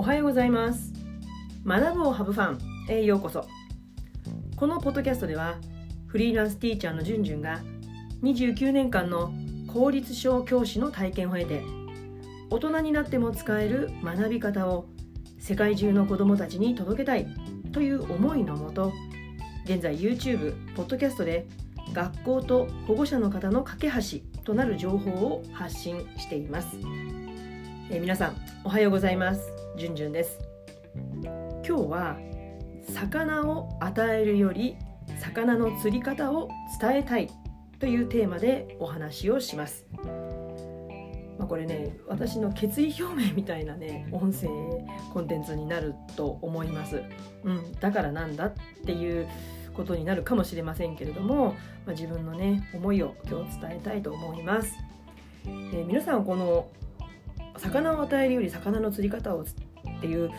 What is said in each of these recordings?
おはようございます。学ぶをハブファンへようこそ。このポッドキャストではフリーランスティーチャーのじゅんじゅんが29年間の公立小教師の体験を経て大人になっても使える学び方を世界中の子どもたちに届けたいという思いのもと現在 YouTube、ポッドキャストで学校と保護者の方の架け橋となる情報を発信しています、え、皆さんおはようございます。じゅんじゅんです。今日は魚を与えるより魚の釣り方を伝えたいというテーマでお話をします。まあ、これね私の決意表明みたいなね音声コンテンツになると思います、うん、だからなんだっていうことになるかもしれませんけれども、まあ、自分のね思いを今日伝えたいと思います、えー、皆さんこの魚を与えるより魚の釣り方をっていう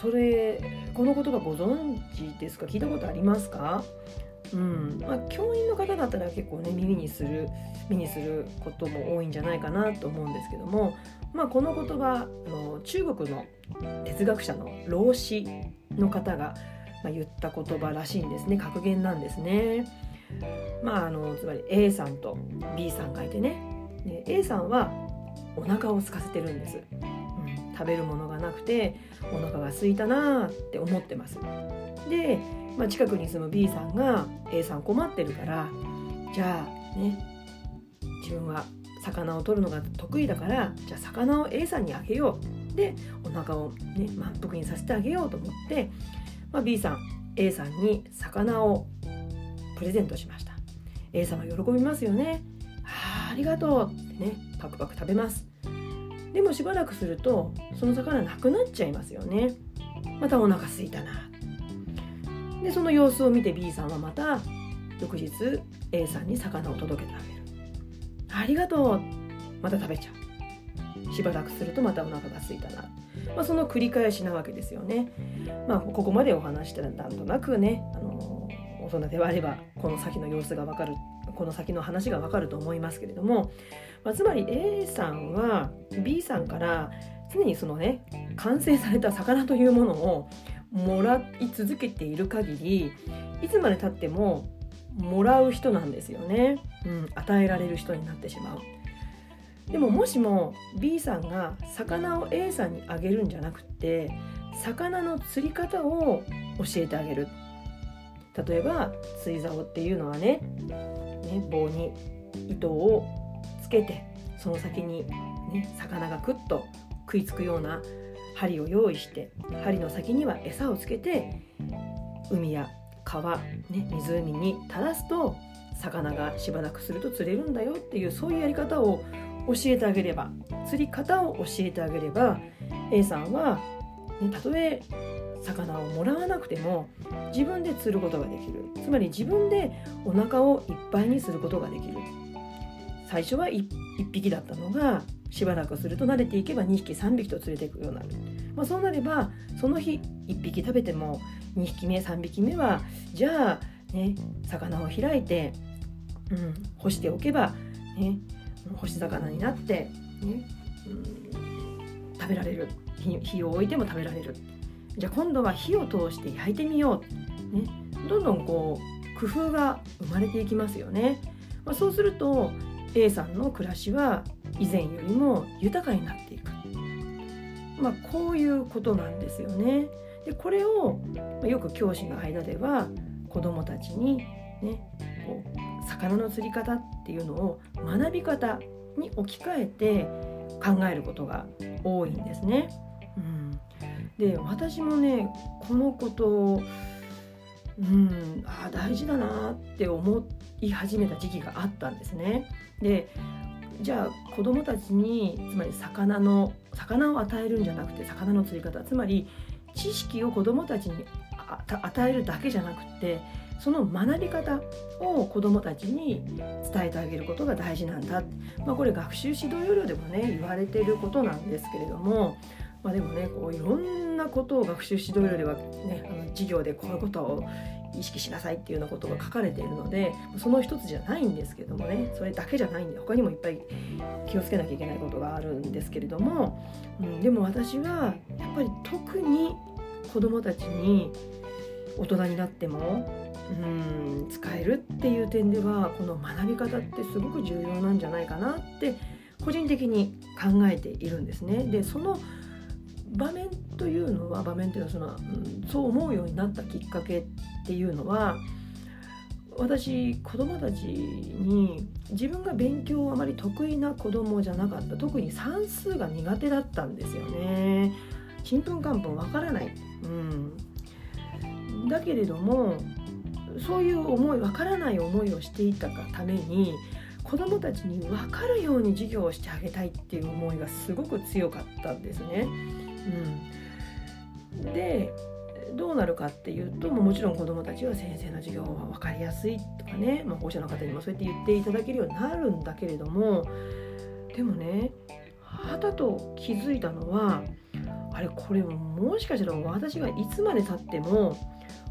それこの言葉ご存知ですか？聞いたことありますか？うん。まあ、教員の方だったら結構ね耳にする目にすることも多いんじゃないかなと思うんですけども、まあ、この言葉あの中国の哲学者の老子の方が、まあ、言った言葉らしいんですね。格言なんですね。まあ、あのつまり A さんと B さんがいてね。で A さんはお腹を空かせてるんです、うん、食べるものがなくてお腹が空いたなって思ってます。でまあ、近くに住む B さんが A さん困ってるからじゃあね自分は魚を取るのが得意だからじゃあ魚を A さんにあげよう。でお腹をね満腹にさせてあげようと思って、まあ、B さん A さんに魚をプレゼントしました。A さんは喜びますよね。あありがとうってね。パクパク食べます。でもしばらくするとその魚なくなっちゃいますよね。またお腹すいたな。でその様子を見て B さんはまた翌日 A さんに魚を届けてあげる。ありがとう。また食べちゃう。しばらくするとまたお腹が空いたな、まあ、その繰り返しなわけですよね。まあここまでお話したらなんとなくね、あの大人ではあればこの先の様子がわかるこの先の話がわかると思いますけれども、まあ、つまり A さんは B さんから常にそのね完成された魚というものをもらい続けている限りいつまでたってももらう人なんですよね、うん、与えられる人になってしまう。でももしも B さんが魚を A さんにあげるんじゃなくて魚の釣り方を教えてあげる。例えば釣り竿っていうのはねね棒に糸をつけてその先に、ね、魚がクッと食いつくような針を用意して針の先には餌をつけて海や川、ね、湖に垂らすと魚がしばらくすると釣れるんだよっていうそういうやり方を教えてあげれば釣り方を教えてあげれば A さんは、ね、たとえ魚をもらわなくても自分で釣ることができる。つまり自分でお腹をいっぱいにすることができる。最初は 1, 1匹だったのがしばらくすると慣れていけば2匹3匹と連れていくようになる、まあ、そうなればその日1匹食べても2匹目3匹目はじゃあね魚を開いて、うん、干しておけばね干し魚になって、ねうん、食べられる。火を置いても食べられる。じゃあ今度は火を通して焼いてみよう、ね、どんどんこう工夫が生まれていきますよね、まあ、そうすると A さんの暮らしは以前よりも豊かになっていく、まあ、こういうことなんですよね。でこれをよく教師の間では子どもたちにねこう魚の釣り方っていうのを学び方に置き換えて考えることが多いんですね。で私もねこのことをうんあ大事だなって思い始めた時期があったんですね。でじゃあ子どもたちにつまり魚の魚を与えるんじゃなくて魚の釣り方つまり知識を子どもたちに与えるだけじゃなくてその学び方を子どもたちに伝えてあげることが大事なんだ、まあ、これ学習指導要領でもね言われていることなんですけれども、まあ、でもねこういろんなことを学習指導要領では、ね、あの授業でこういうことを意識しなさいっていうようなことが書かれているのでその一つじゃないんですけどもねそれだけじゃないんで他にもいっぱい気をつけなきゃいけないことがあるんですけれども、うん、でも私はやっぱり特に子どもたちに大人になってもうん使えるっていう点ではこの学び方ってすごく重要なんじゃないかなって個人的に考えているんですね。でその場面というのは場面というのはその、うん、そう思うようになったきっかけっていうのは私子供たちに自分が勉強をあまり得意な子供じゃなかった特に算数が苦手だったんですよね。ちんぷんかんぷんわからない、うん、だけれどもそういう思いわからない思いをしていたがために子どもたちに分かるように授業をしてあげたいっていう思いがすごく強かったんですね。うん、でどうなるかっていうともちろん子どもたちは先生の授業は分かりやすいとかね、まあ、保護者の方にもそうやって言っていただけるようになるんだけれどもでもねはたと気づいたのはあれこれもしかしたら私がいつまでたっても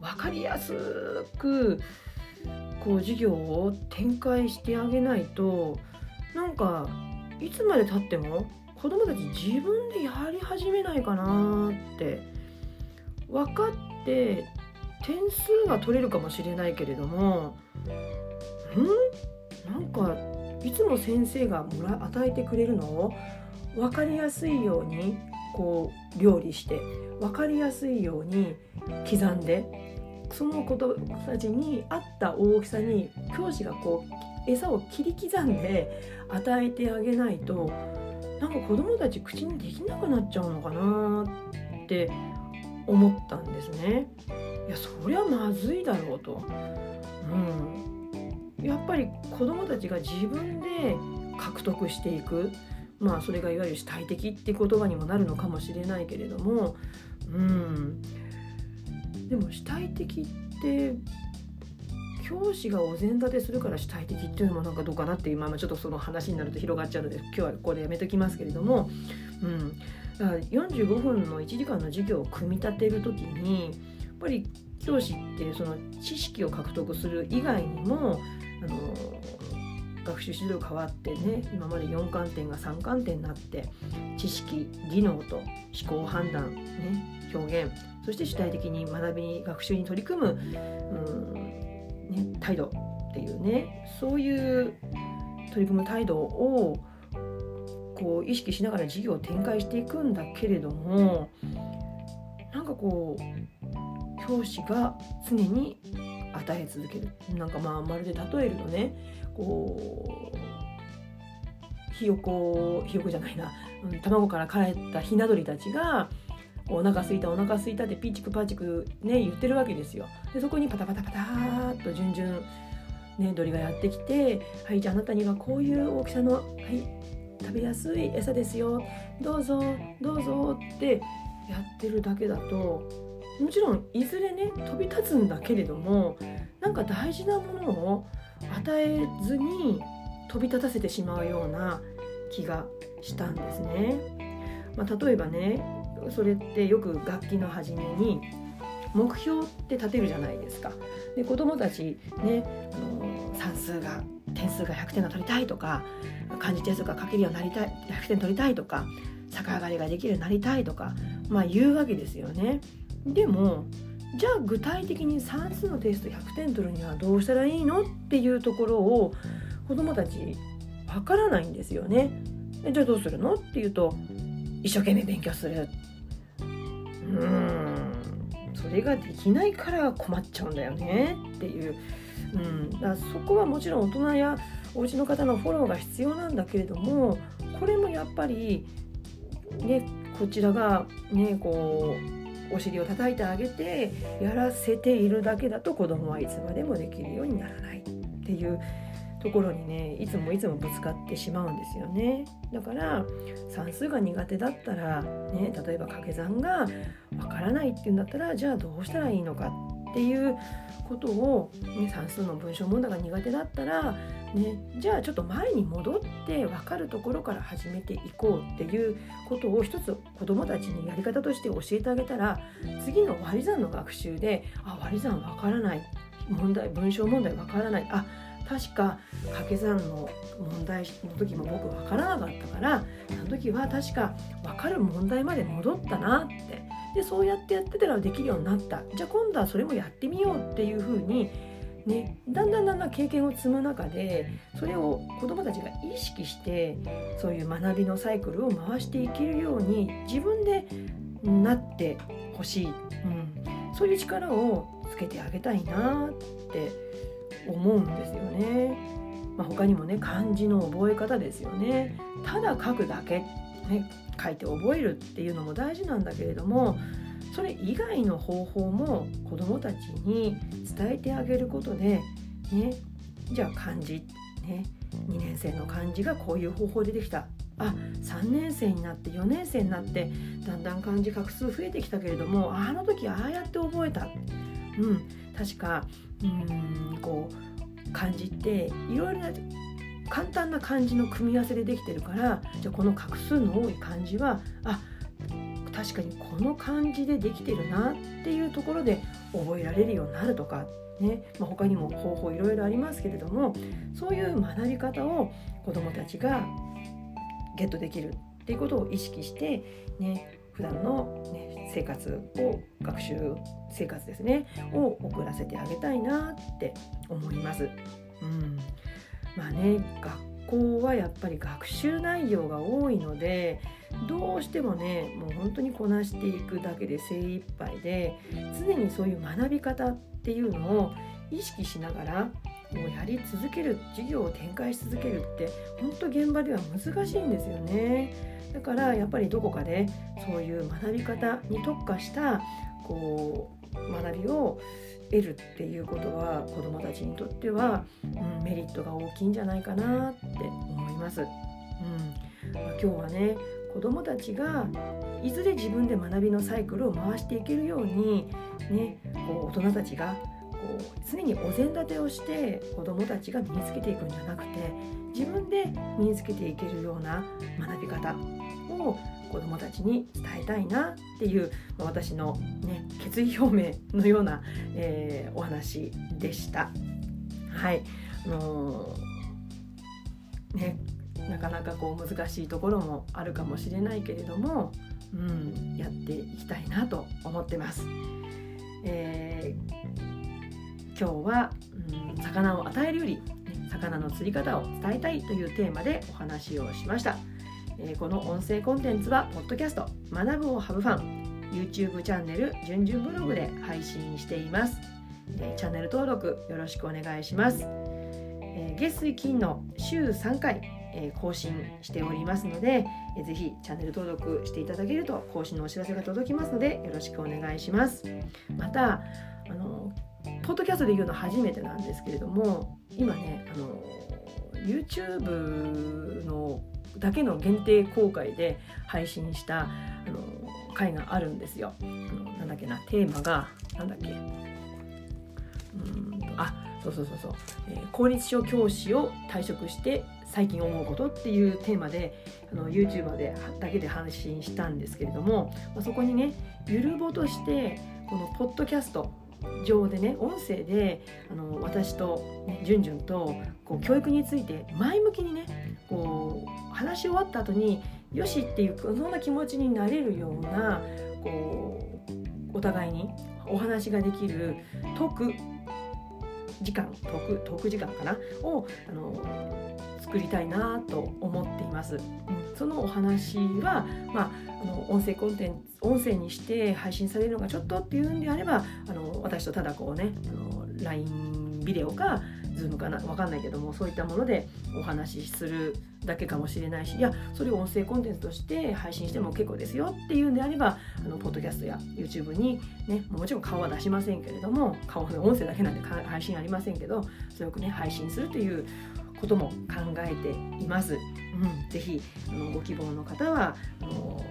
分かりやすくこう授業を展開してあげないとなんかいつまでたっても子供たち自分でやり始めないかなって分かって点数が取れるかもしれないけれどもん？なんかいつも先生がもら与えてくれるの？を分かりやすいようにこう料理して分かりやすいように刻んでその子たちに合った大きさに教師がこう餌を切り刻んで与えてあげないとなんか子供たち口にできなくなっちゃうのかなって思ったんですね。いやそりゃまずいだろうと。うん、やっぱり子供たちが自分で獲得していくまあそれがいわゆる主体的って言葉にもなるのかもしれないけれどもうんでも主体的って教師がお膳立てするから主体的っていうのもなんかどうかなっていうままちょっとその話になると広がっちゃうので今日はここでやめときますけれども、うん、だから45分の1時間の授業を組み立てる時にやっぱり教師ってその知識を獲得する以外にもあの学習指導変わってね今まで4観点が3観点になって知識技能と思考判断、ね、表現そして主体的に学び学習に取り組む、うんね、態度っていうねそういう取り組む態度をこう意識しながら授業を展開していくんだけれどもなんかこう教師が常に与え続ける。なんかまあまるで例えるとねこうひよこひよこじゃないな、うん、卵から帰ったひな鳥たちがお腹すいたお腹すいたってピーチクパーチクね言ってるわけですよ。でそこにパタパタパターっと順々ね鳥がやってきて「はいじゃああなたにはこういう大きさのはい食べやすい餌ですよどうぞどうぞ」ってやってるだけだともちろんいずれね飛び立つんだけれどもなんか大事なものを与えずに飛び立たせてしまうような気がしたんですね。まあ、例えばねそれってよく楽器の初めに目標って立てるじゃないですか。で子どもたちねあの算数が点数が100点が取りたいとか漢字点数が書けるようになりたい100点取りたいとか逆上がりができるようになりたいとかまあ言うわけですよね。でもじゃあ具体的に算数のテスト100点取るにはどうしたらいいのっていうところを子どもたちわからないんですよね。じゃあどうするの？っていうと一生懸命勉強する。うん。それができないから困っちゃうんだよね。っていう、うん、だそこはもちろん大人やお家の方のフォローが必要なんだけれどもこれもやっぱりねこちらがねこうお尻を叩いてあげてやらせているだけだと子供はいつまでもできるようにならないっていうところにねいつもいつもぶつかってしまうんですよね。だから算数が苦手だったら、ね、例えば掛け算がわからないっていうんだったらじゃあどうしたらいいのかっていうことを、ね、算数の文章問題が苦手だったらね、じゃあちょっと前に戻って分かるところから始めていこうっていうことを一つ子どもたちにやり方として教えてあげたら次の割り算の学習であ割り算分からない。問題文章問題分からない。あ確か掛け算の問題の時も僕分からなかったからあの時は確か分かる問題まで戻ったなって。でそうやってやってたらできるようになった。じゃあ今度はそれもやってみようっていうふうにね、だんだんだんだん経験を積む中でそれを子どもたちが意識してそういう学びのサイクルを回していけるように自分でなってほしい、うん、そういう力をつけてあげたいなって思うんですよね。まあ、他にもね漢字の覚え方ですよね。ただ書くだけ、ね、書いて覚えるっていうのも大事なんだけれどもそれ以外の方法も子どもたちに伝えてあげることで、ね、じゃあ漢字、ね、2年生の漢字がこういう方法でできたあ3年生になって4年生になってだんだん漢字画数増えてきたけれどもあの時ああやって覚えた、うん、確かうんこう漢字っていろいろな簡単な漢字の組み合わせでできてるからじゃあこの画数の多い漢字はあ確かにこの漢字でできてるなっていうところで覚えられるようになるとか、ね。まあ、他にも方法いろいろありますけれどもそういう学び方を子どもたちがゲットできるっていうことを意識して、ね、普段の、ね、生活を学習生活ですねを送らせてあげたいなって思います。うんまあね、学校はやっぱり学習内容が多いのでどうしてもねもう本当にこなしていくだけで精一杯で常にそういう学び方っていうのを意識しながらもうやり続ける授業を展開し続けるって本当現場では難しいんですよね。だからやっぱりどこかでそういう学び方に特化したこう学びを得るっていうことは子どもたちにとっては、うん、メリットが大きいんじゃないかなって思います。うんまあ、今日はね子どもたちがいずれ自分で学びのサイクルを回していけるように、ね、こう大人たちがこう常にお膳立てをして子どもたちが身につけていくんじゃなくて自分で身につけていけるような学び方を子どもたちに伝えたいなっていう私の、ね、決意表明のような、えー、お話でした。はいあのー、ねなかなかこう難しいところもあるかもしれないけれども、うん、やっていきたいなと思ってます。えー、今日は、うん、魚を与えるより魚の釣り方を伝えたいというテーマでお話をしました。えー、この音声コンテンツはポッドキャスト学ぶをハブファン YouTube チャンネルじゅんじゅんブログで配信しています、えー、チャンネル登録よろしくお願いします、えー、月水金の週3回更新しておりますので、ぜひチャンネル登録していただけると更新のお知らせが届きますのでよろしくお願いします。またあのポッドキャストで言うの初めてなんですけれども今ねあの YouTube のだけの限定公開で配信したあの回があるんですよ。あのなんだっけなテーマがなんだっけうんあそうそうそうそう、えー、公立小教師を退職して最近思うことっていうテーマであの YouTuber でだけで配信したんですけれども、まあ、そこにねゆるぼとしてこのポッドキャスト上でね音声であの私と、ね、じゅんじゅんとこう教育について前向きにねこう話し終わった後によしっていうそんな気持ちになれるようなこうお互いにお話ができるトーク時間トークトーク時間かな？をあの作りたいなと思っています。うん、そのお話は、まあ、あの音声コンテンツ音声にして配信されるのがちょっとっていうんであればあの私とただこうねあの LINE ビデオか Zoom かな分かんないけどもそういったものでお話しするだけかもしれないしいやそれを音声コンテンツとして配信しても結構ですよっていうんであればあのポッドキャストや YouTube にねもちろん顔は出しませんけれども顔の音声だけなんで配信ありませんけど強くね配信するということも考えています。うん、ぜひあのご希望の方はあの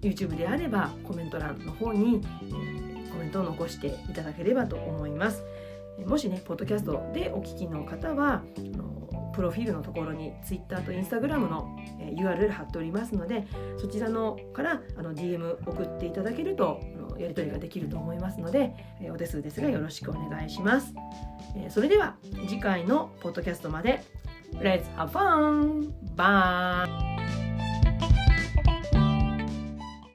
YouTube であればコメント欄の方に、えー、コメントを残していただければと思います。もしねポッドキャストでお聞きの方はプロフィールのところに Twitter と Instagram の URL 貼っておりますのでそちらのからあの DM 送っていただけるとやり取りができると思いますのでお手数ですがよろしくお願いしますそれでは次回のポッドキャストまで Let's have fun! Bye!